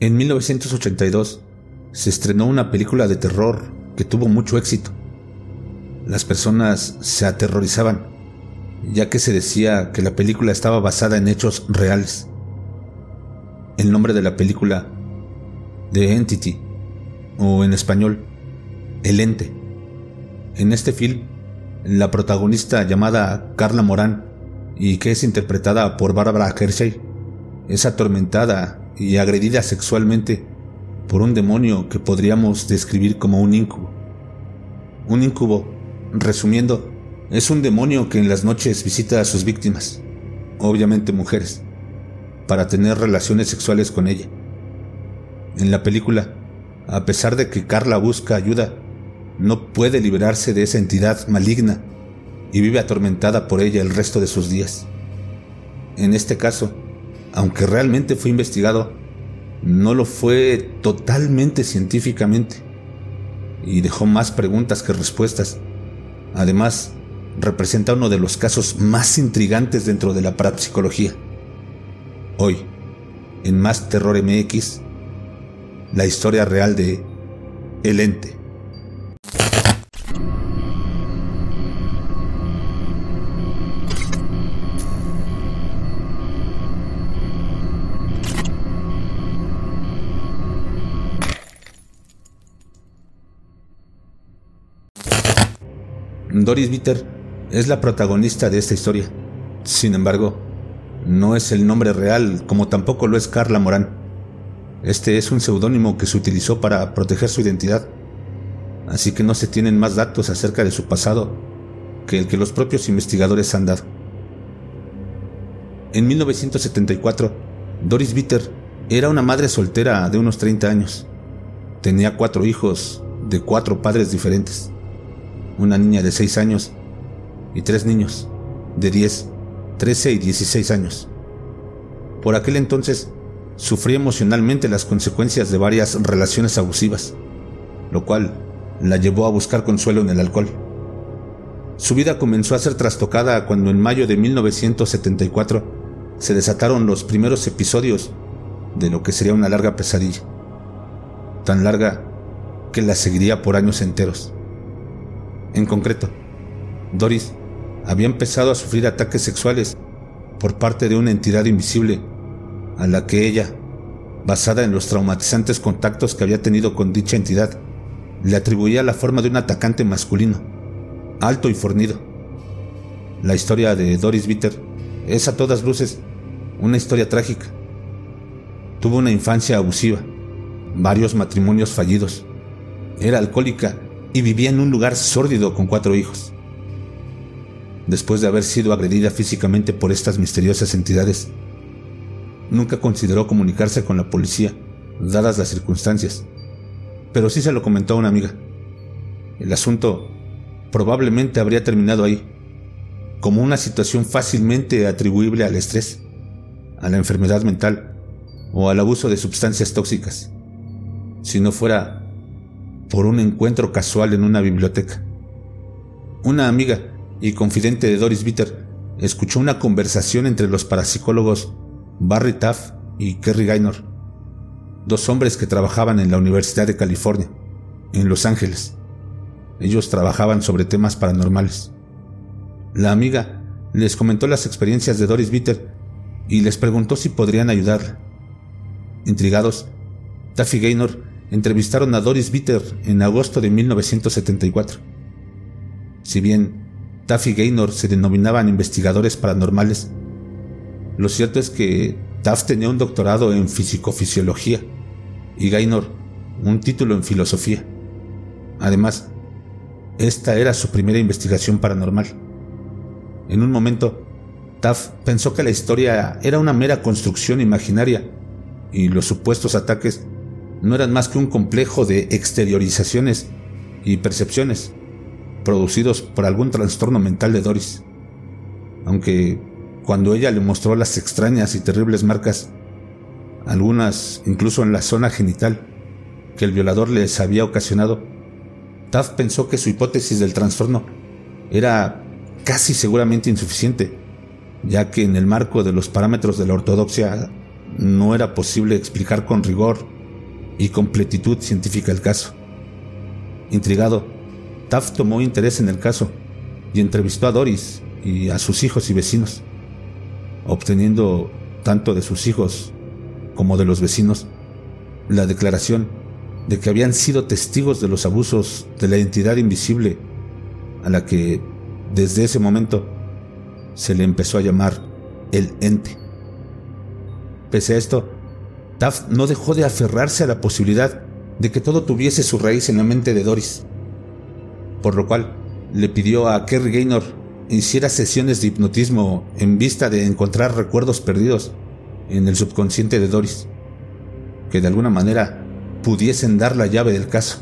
En 1982 se estrenó una película de terror que tuvo mucho éxito. Las personas se aterrorizaban, ya que se decía que la película estaba basada en hechos reales. El nombre de la película, The Entity, o en español, El Ente. En este film, la protagonista llamada Carla Morán, y que es interpretada por Barbara Hershey, es atormentada y agredida sexualmente por un demonio que podríamos describir como un incubo. Un incubo, resumiendo, es un demonio que en las noches visita a sus víctimas, obviamente mujeres, para tener relaciones sexuales con ella. En la película, a pesar de que Carla busca ayuda, no puede liberarse de esa entidad maligna y vive atormentada por ella el resto de sus días. En este caso, aunque realmente fue investigado, no lo fue totalmente científicamente y dejó más preguntas que respuestas. Además, representa uno de los casos más intrigantes dentro de la parapsicología. Hoy, en Más Terror MX, la historia real de El Ente. Doris Bitter es la protagonista de esta historia. Sin embargo, no es el nombre real, como tampoco lo es Carla Morán. Este es un seudónimo que se utilizó para proteger su identidad, así que no se tienen más datos acerca de su pasado que el que los propios investigadores han dado. En 1974, Doris Bitter era una madre soltera de unos 30 años. Tenía cuatro hijos de cuatro padres diferentes una niña de 6 años y tres niños de 10, 13 y 16 años. Por aquel entonces sufría emocionalmente las consecuencias de varias relaciones abusivas, lo cual la llevó a buscar consuelo en el alcohol. Su vida comenzó a ser trastocada cuando en mayo de 1974 se desataron los primeros episodios de lo que sería una larga pesadilla, tan larga que la seguiría por años enteros. En concreto, Doris había empezado a sufrir ataques sexuales por parte de una entidad invisible a la que ella, basada en los traumatizantes contactos que había tenido con dicha entidad, le atribuía la forma de un atacante masculino, alto y fornido. La historia de Doris Bitter es a todas luces una historia trágica. Tuvo una infancia abusiva, varios matrimonios fallidos, era alcohólica y vivía en un lugar sórdido con cuatro hijos. Después de haber sido agredida físicamente por estas misteriosas entidades, nunca consideró comunicarse con la policía, dadas las circunstancias, pero sí se lo comentó a una amiga. El asunto probablemente habría terminado ahí, como una situación fácilmente atribuible al estrés, a la enfermedad mental o al abuso de sustancias tóxicas, si no fuera por un encuentro casual en una biblioteca. Una amiga y confidente de Doris Bitter escuchó una conversación entre los parapsicólogos Barry Taff y Kerry Gaynor, dos hombres que trabajaban en la Universidad de California, en Los Ángeles. Ellos trabajaban sobre temas paranormales. La amiga les comentó las experiencias de Doris Bitter y les preguntó si podrían ayudarla. Intrigados, Taff y Gaynor entrevistaron a Doris Bitter en agosto de 1974. Si bien Taff y Gaynor se denominaban investigadores paranormales, lo cierto es que Taff tenía un doctorado en fisicofisiología y Gaynor un título en filosofía. Además, esta era su primera investigación paranormal. En un momento, Taff pensó que la historia era una mera construcción imaginaria y los supuestos ataques no eran más que un complejo de exteriorizaciones y percepciones producidos por algún trastorno mental de Doris. Aunque cuando ella le mostró las extrañas y terribles marcas, algunas incluso en la zona genital, que el violador les había ocasionado, Taft pensó que su hipótesis del trastorno era casi seguramente insuficiente, ya que en el marco de los parámetros de la ortodoxia no era posible explicar con rigor y completitud científica el caso. Intrigado, Taft tomó interés en el caso y entrevistó a Doris y a sus hijos y vecinos, obteniendo tanto de sus hijos como de los vecinos la declaración de que habían sido testigos de los abusos de la entidad invisible a la que desde ese momento se le empezó a llamar el ente. Pese a esto, Taft no dejó de aferrarse a la posibilidad de que todo tuviese su raíz en la mente de Doris, por lo cual le pidió a Kerry Gaynor hiciera sesiones de hipnotismo en vista de encontrar recuerdos perdidos en el subconsciente de Doris, que de alguna manera pudiesen dar la llave del caso.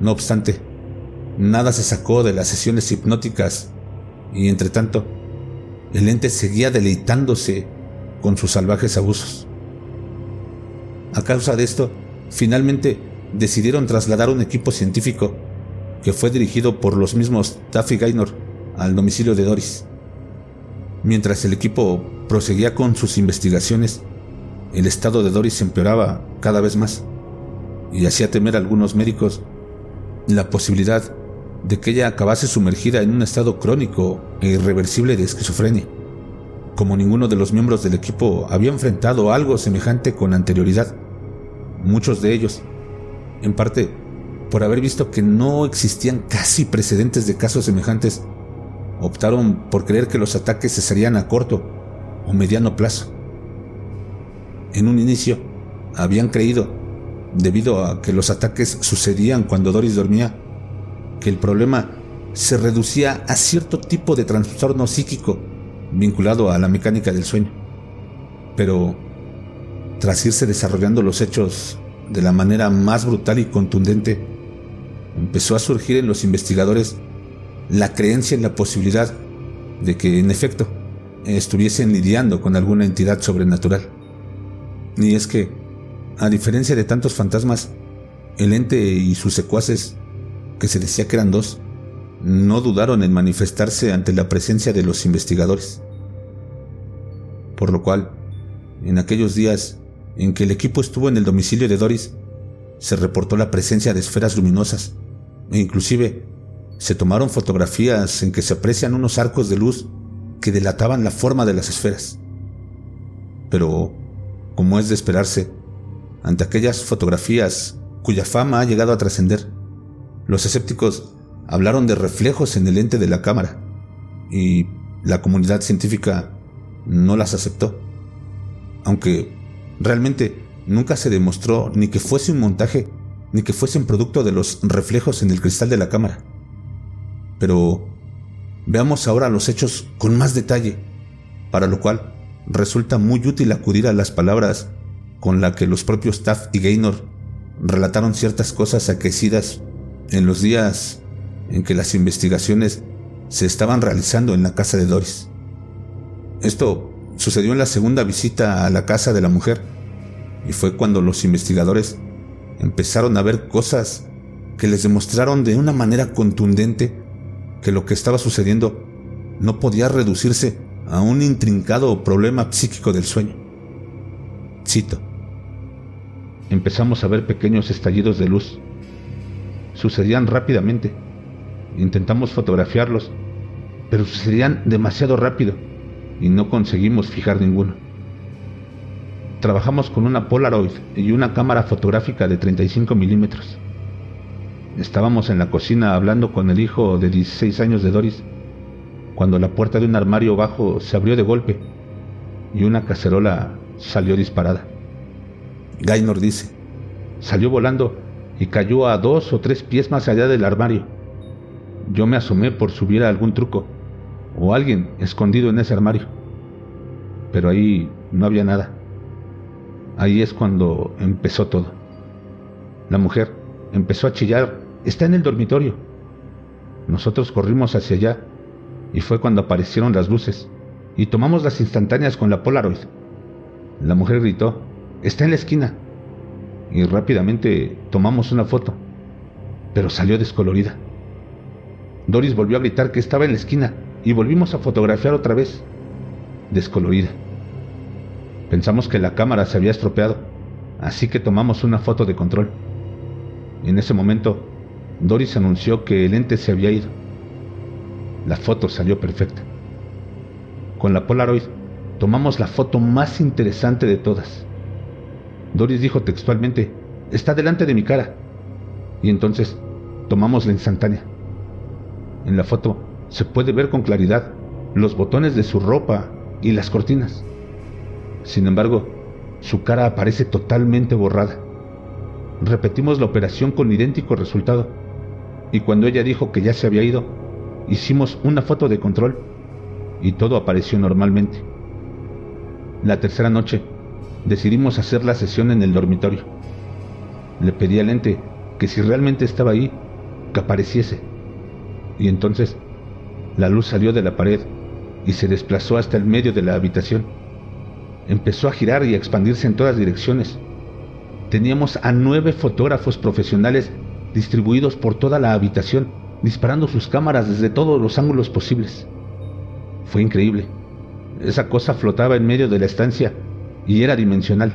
No obstante, nada se sacó de las sesiones hipnóticas y entre tanto, el ente seguía deleitándose con sus salvajes abusos. A causa de esto, finalmente decidieron trasladar un equipo científico que fue dirigido por los mismos Taffy Gaynor al domicilio de Doris. Mientras el equipo proseguía con sus investigaciones, el estado de Doris empeoraba cada vez más y hacía temer a algunos médicos la posibilidad de que ella acabase sumergida en un estado crónico e irreversible de esquizofrenia. Como ninguno de los miembros del equipo había enfrentado algo semejante con anterioridad, muchos de ellos, en parte por haber visto que no existían casi precedentes de casos semejantes, optaron por creer que los ataques cesarían a corto o mediano plazo. En un inicio, habían creído, debido a que los ataques sucedían cuando Doris dormía, que el problema se reducía a cierto tipo de trastorno psíquico vinculado a la mecánica del sueño. Pero tras irse desarrollando los hechos de la manera más brutal y contundente, empezó a surgir en los investigadores la creencia en la posibilidad de que, en efecto, estuviesen lidiando con alguna entidad sobrenatural. Y es que, a diferencia de tantos fantasmas, el ente y sus secuaces que se decía que eran dos, no dudaron en manifestarse ante la presencia de los investigadores. Por lo cual, en aquellos días en que el equipo estuvo en el domicilio de Doris, se reportó la presencia de esferas luminosas e inclusive se tomaron fotografías en que se aprecian unos arcos de luz que delataban la forma de las esferas. Pero, como es de esperarse, ante aquellas fotografías cuya fama ha llegado a trascender, los escépticos hablaron de reflejos en el ente de la cámara y la comunidad científica no las aceptó. Aunque realmente nunca se demostró ni que fuese un montaje ni que fuesen producto de los reflejos en el cristal de la cámara. Pero veamos ahora los hechos con más detalle, para lo cual resulta muy útil acudir a las palabras con las que los propios Taft y Gaynor relataron ciertas cosas aquecidas en los días en que las investigaciones se estaban realizando en la casa de Doris. Esto sucedió en la segunda visita a la casa de la mujer y fue cuando los investigadores empezaron a ver cosas que les demostraron de una manera contundente que lo que estaba sucediendo no podía reducirse a un intrincado problema psíquico del sueño. Cito. Empezamos a ver pequeños estallidos de luz sucedían rápidamente. Intentamos fotografiarlos, pero sucedían demasiado rápido y no conseguimos fijar ninguno. Trabajamos con una Polaroid y una cámara fotográfica de 35 milímetros. Estábamos en la cocina hablando con el hijo de 16 años de Doris, cuando la puerta de un armario bajo se abrió de golpe y una cacerola salió disparada. Gaynor dice, salió volando y cayó a dos o tres pies más allá del armario. Yo me asomé por subir a algún truco o alguien escondido en ese armario, pero ahí no había nada. Ahí es cuando empezó todo. La mujer empezó a chillar, está en el dormitorio. Nosotros corrimos hacia allá y fue cuando aparecieron las luces y tomamos las instantáneas con la Polaroid. La mujer gritó, está en la esquina y rápidamente tomamos una foto, pero salió descolorida. Doris volvió a gritar que estaba en la esquina y volvimos a fotografiar otra vez, descolorida. Pensamos que la cámara se había estropeado, así que tomamos una foto de control. En ese momento, Doris anunció que el ente se había ido. La foto salió perfecta. Con la Polaroid tomamos la foto más interesante de todas. Doris dijo textualmente, está delante de mi cara. Y entonces tomamos la instantánea. En la foto se puede ver con claridad los botones de su ropa y las cortinas. Sin embargo, su cara aparece totalmente borrada. Repetimos la operación con idéntico resultado. Y cuando ella dijo que ya se había ido, hicimos una foto de control y todo apareció normalmente. La tercera noche decidimos hacer la sesión en el dormitorio. Le pedí al ente que si realmente estaba ahí, que apareciese. Y entonces la luz salió de la pared y se desplazó hasta el medio de la habitación. Empezó a girar y a expandirse en todas direcciones. Teníamos a nueve fotógrafos profesionales distribuidos por toda la habitación, disparando sus cámaras desde todos los ángulos posibles. Fue increíble. Esa cosa flotaba en medio de la estancia y era dimensional.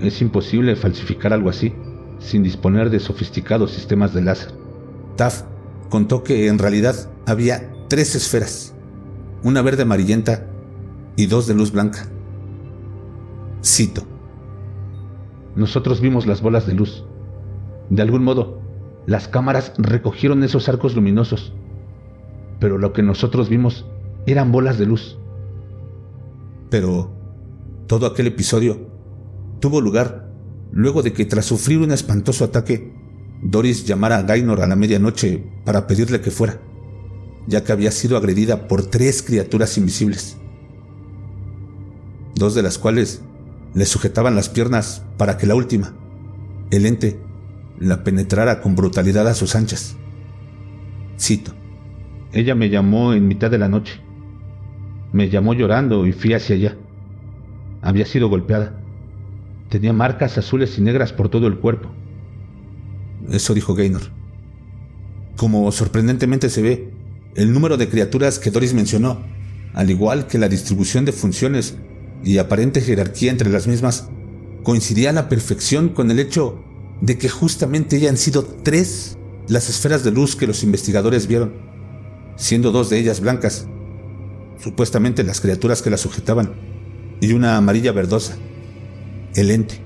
Es imposible falsificar algo así sin disponer de sofisticados sistemas de láser. Contó que en realidad había tres esferas, una verde amarillenta y dos de luz blanca. Cito. Nosotros vimos las bolas de luz. De algún modo, las cámaras recogieron esos arcos luminosos, pero lo que nosotros vimos eran bolas de luz. Pero todo aquel episodio tuvo lugar luego de que tras sufrir un espantoso ataque, Doris llamara a Gaynor a la medianoche para pedirle que fuera, ya que había sido agredida por tres criaturas invisibles, dos de las cuales le sujetaban las piernas para que la última, el ente, la penetrara con brutalidad a sus anchas. Cito. Ella me llamó en mitad de la noche. Me llamó llorando y fui hacia allá. Había sido golpeada. Tenía marcas azules y negras por todo el cuerpo. Eso dijo Gaynor. Como sorprendentemente se ve, el número de criaturas que Doris mencionó, al igual que la distribución de funciones y aparente jerarquía entre las mismas, coincidía a la perfección con el hecho de que justamente hayan sido tres las esferas de luz que los investigadores vieron, siendo dos de ellas blancas supuestamente las criaturas que la sujetaban, y una amarilla verdosa, el ente.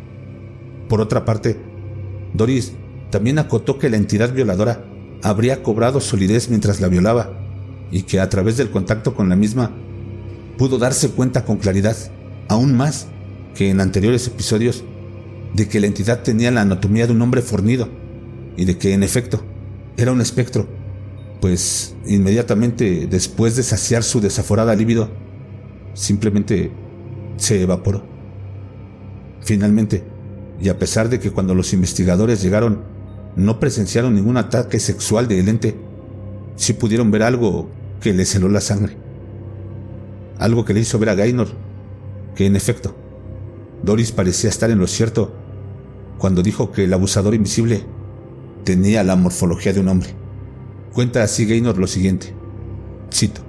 Por otra parte, Doris también acotó que la entidad violadora habría cobrado solidez mientras la violaba y que a través del contacto con la misma pudo darse cuenta con claridad, aún más que en anteriores episodios, de que la entidad tenía la anatomía de un hombre fornido y de que en efecto era un espectro pues inmediatamente después de saciar su desaforada líbido, simplemente se evaporó. Finalmente, y a pesar de que cuando los investigadores llegaron no presenciaron ningún ataque sexual de ente, sí pudieron ver algo que le celó la sangre. Algo que le hizo ver a Gaynor que en efecto, Doris parecía estar en lo cierto cuando dijo que el abusador invisible tenía la morfología de un hombre. Cuenta así Gaynor lo siguiente. Cito.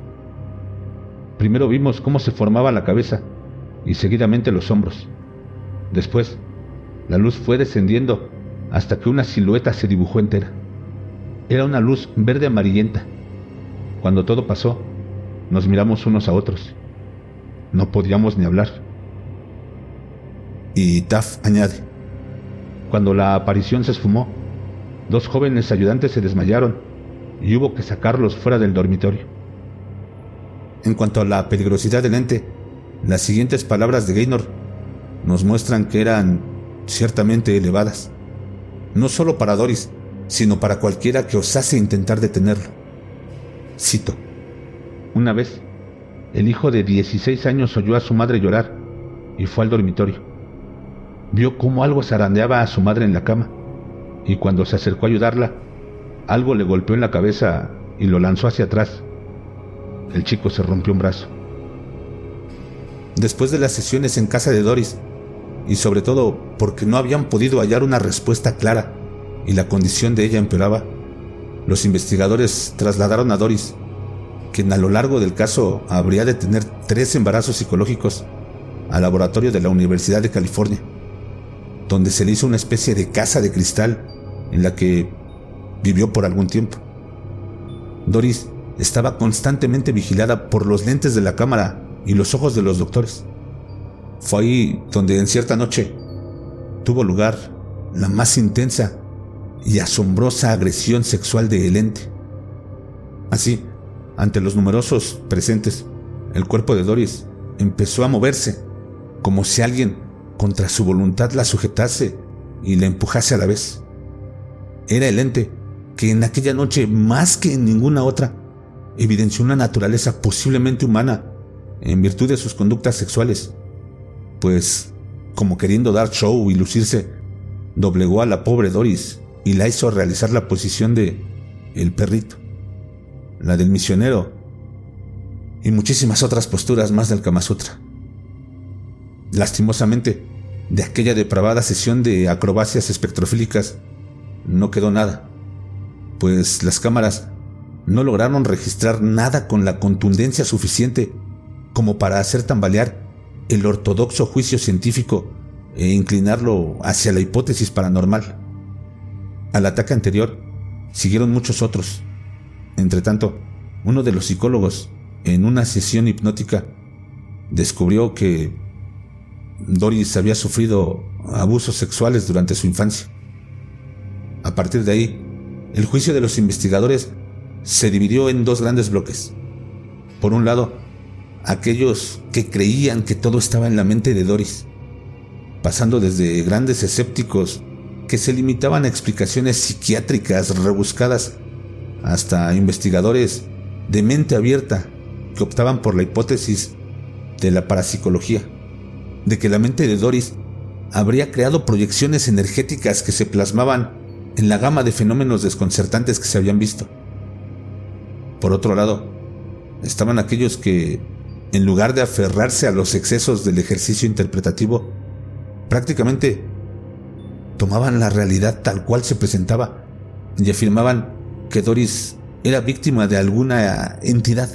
Primero vimos cómo se formaba la cabeza y seguidamente los hombros. Después, la luz fue descendiendo hasta que una silueta se dibujó entera. Era una luz verde amarillenta. Cuando todo pasó, nos miramos unos a otros. No podíamos ni hablar. Y Taf añade, cuando la aparición se esfumó, dos jóvenes ayudantes se desmayaron y hubo que sacarlos fuera del dormitorio. En cuanto a la peligrosidad del ente, las siguientes palabras de Gaynor nos muestran que eran ciertamente elevadas, no solo para Doris, sino para cualquiera que osase intentar detenerlo. Cito, una vez, el hijo de 16 años oyó a su madre llorar y fue al dormitorio. Vio cómo algo zarandeaba a su madre en la cama y cuando se acercó a ayudarla, algo le golpeó en la cabeza y lo lanzó hacia atrás. El chico se rompió un brazo. Después de las sesiones en casa de Doris, y sobre todo porque no habían podido hallar una respuesta clara y la condición de ella empeoraba, los investigadores trasladaron a Doris, quien a lo largo del caso habría de tener tres embarazos psicológicos, al laboratorio de la Universidad de California, donde se le hizo una especie de casa de cristal en la que vivió por algún tiempo. Doris estaba constantemente vigilada por los lentes de la cámara y los ojos de los doctores. Fue ahí donde en cierta noche tuvo lugar la más intensa y asombrosa agresión sexual de el ente. Así, ante los numerosos presentes, el cuerpo de Doris empezó a moverse, como si alguien, contra su voluntad, la sujetase y la empujase a la vez. Era el ente que en aquella noche, más que en ninguna otra, evidenció una naturaleza posiblemente humana en virtud de sus conductas sexuales, pues, como queriendo dar show y lucirse, doblegó a la pobre Doris y la hizo realizar la posición de el perrito, la del misionero y muchísimas otras posturas más del Kama Sutra. Lastimosamente, de aquella depravada sesión de acrobacias espectrofílicas no quedó nada, pues las cámaras no lograron registrar nada con la contundencia suficiente como para hacer tambalear el ortodoxo juicio científico e inclinarlo hacia la hipótesis paranormal. Al ataque anterior siguieron muchos otros. Entretanto, uno de los psicólogos, en una sesión hipnótica, descubrió que Doris había sufrido abusos sexuales durante su infancia. A partir de ahí, el juicio de los investigadores se dividió en dos grandes bloques. Por un lado, aquellos que creían que todo estaba en la mente de Doris, pasando desde grandes escépticos que se limitaban a explicaciones psiquiátricas rebuscadas hasta investigadores de mente abierta que optaban por la hipótesis de la parapsicología, de que la mente de Doris habría creado proyecciones energéticas que se plasmaban en la gama de fenómenos desconcertantes que se habían visto. Por otro lado, estaban aquellos que, en lugar de aferrarse a los excesos del ejercicio interpretativo, prácticamente tomaban la realidad tal cual se presentaba y afirmaban que Doris era víctima de alguna entidad,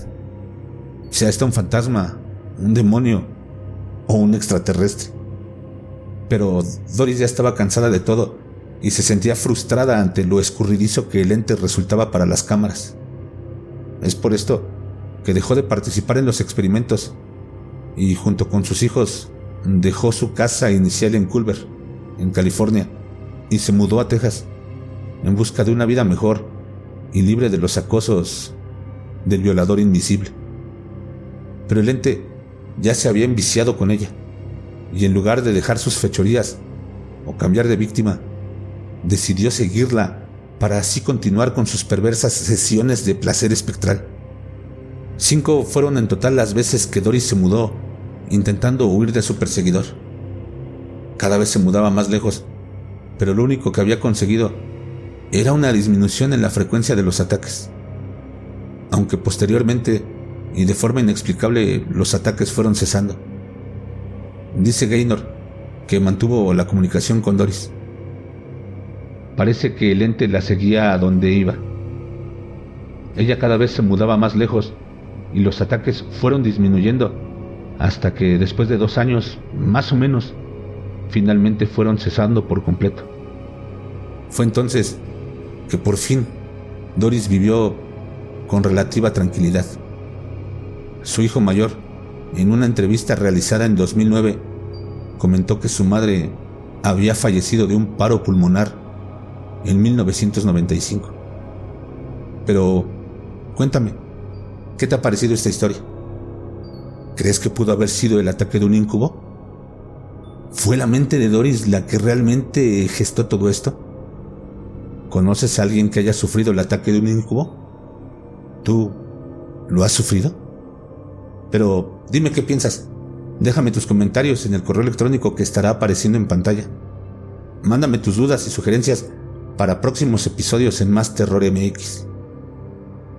sea esta un fantasma, un demonio o un extraterrestre. Pero Doris ya estaba cansada de todo y se sentía frustrada ante lo escurridizo que el ente resultaba para las cámaras. Es por esto que dejó de participar en los experimentos y junto con sus hijos dejó su casa inicial en Culver en California, y se mudó a Texas en busca de una vida mejor y libre de los acosos del violador invisible. Pero el ente ya se había enviciado con ella, y en lugar de dejar sus fechorías o cambiar de víctima, decidió seguirla para así continuar con sus perversas sesiones de placer espectral. Cinco fueron en total las veces que Doris se mudó, intentando huir de su perseguidor. Cada vez se mudaba más lejos, pero lo único que había conseguido era una disminución en la frecuencia de los ataques. Aunque posteriormente y de forma inexplicable los ataques fueron cesando. Dice Gaynor que mantuvo la comunicación con Doris. Parece que el ente la seguía a donde iba. Ella cada vez se mudaba más lejos y los ataques fueron disminuyendo hasta que después de dos años, más o menos, finalmente fueron cesando por completo. Fue entonces que por fin Doris vivió con relativa tranquilidad. Su hijo mayor, en una entrevista realizada en 2009, comentó que su madre había fallecido de un paro pulmonar en 1995. Pero cuéntame, ¿qué te ha parecido esta historia? ¿Crees que pudo haber sido el ataque de un incubo? ¿Fue la mente de Doris la que realmente gestó todo esto? ¿Conoces a alguien que haya sufrido el ataque de un incubo? ¿Tú lo has sufrido? Pero dime qué piensas. Déjame tus comentarios en el correo electrónico que estará apareciendo en pantalla. Mándame tus dudas y sugerencias para próximos episodios en Más Terror MX.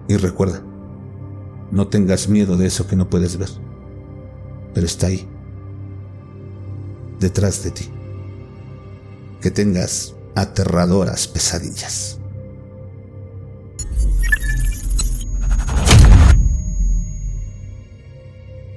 Y recuerda, no tengas miedo de eso que no puedes ver, pero está ahí detrás de ti. Que tengas aterradoras pesadillas.